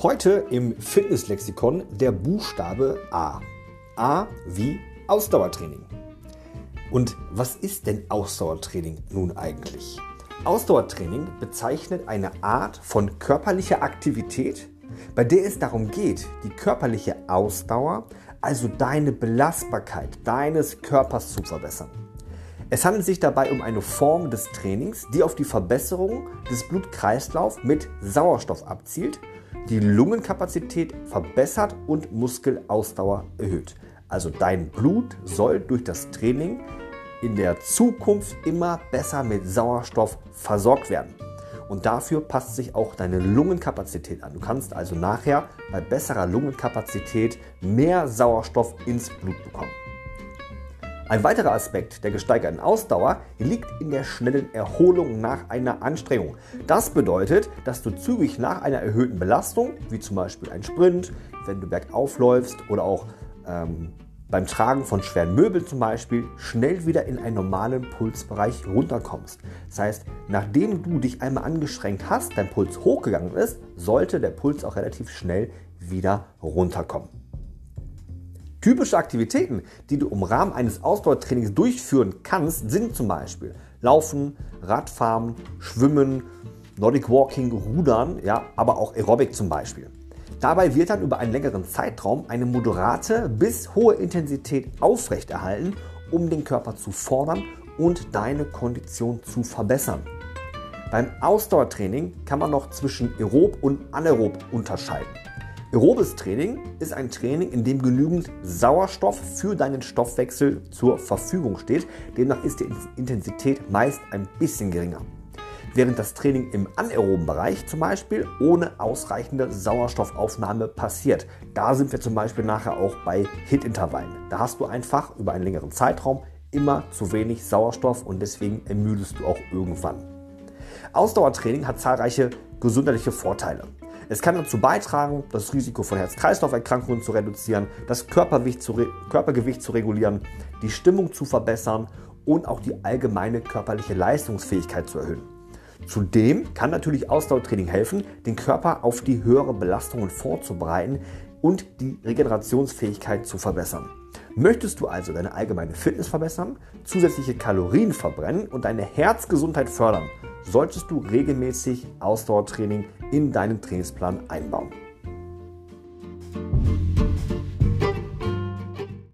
Heute im Fitnesslexikon der Buchstabe A. A wie Ausdauertraining. Und was ist denn Ausdauertraining nun eigentlich? Ausdauertraining bezeichnet eine Art von körperlicher Aktivität, bei der es darum geht, die körperliche Ausdauer, also deine Belastbarkeit deines Körpers zu verbessern. Es handelt sich dabei um eine Form des Trainings, die auf die Verbesserung des Blutkreislaufs mit Sauerstoff abzielt, die Lungenkapazität verbessert und Muskelausdauer erhöht. Also dein Blut soll durch das Training in der Zukunft immer besser mit Sauerstoff versorgt werden. Und dafür passt sich auch deine Lungenkapazität an. Du kannst also nachher bei besserer Lungenkapazität mehr Sauerstoff ins Blut bekommen. Ein weiterer Aspekt der gesteigerten Ausdauer liegt in der schnellen Erholung nach einer Anstrengung. Das bedeutet, dass du zügig nach einer erhöhten Belastung, wie zum Beispiel ein Sprint, wenn du bergauf läufst oder auch ähm, beim Tragen von schweren Möbeln zum Beispiel, schnell wieder in einen normalen Pulsbereich runterkommst. Das heißt, nachdem du dich einmal angestrengt hast, dein Puls hochgegangen ist, sollte der Puls auch relativ schnell wieder runterkommen. Typische Aktivitäten, die du im Rahmen eines Ausdauertrainings durchführen kannst, sind zum Beispiel Laufen, Radfahren, Schwimmen, Nordic Walking, Rudern, ja, aber auch Aerobic zum Beispiel. Dabei wird dann über einen längeren Zeitraum eine moderate bis hohe Intensität aufrechterhalten, um den Körper zu fordern und deine Kondition zu verbessern. Beim Ausdauertraining kann man noch zwischen aerob und anaerob unterscheiden. Aerobes Training ist ein Training, in dem genügend Sauerstoff für deinen Stoffwechsel zur Verfügung steht. Demnach ist die Intensität meist ein bisschen geringer. Während das Training im anaeroben Bereich zum Beispiel ohne ausreichende Sauerstoffaufnahme passiert. Da sind wir zum Beispiel nachher auch bei Hit-Intervallen. Da hast du einfach über einen längeren Zeitraum immer zu wenig Sauerstoff und deswegen ermüdest du auch irgendwann. Ausdauertraining hat zahlreiche gesundheitliche Vorteile. Es kann dazu beitragen, das Risiko von Herz-Kreislauf-Erkrankungen zu reduzieren, das Körpergewicht zu, Körpergewicht zu regulieren, die Stimmung zu verbessern und auch die allgemeine körperliche Leistungsfähigkeit zu erhöhen. Zudem kann natürlich Ausdauertraining helfen, den Körper auf die höhere Belastungen vorzubereiten und die Regenerationsfähigkeit zu verbessern. Möchtest du also deine allgemeine Fitness verbessern, zusätzliche Kalorien verbrennen und deine Herzgesundheit fördern, solltest du regelmäßig Ausdauertraining in deinen Trainingsplan einbauen.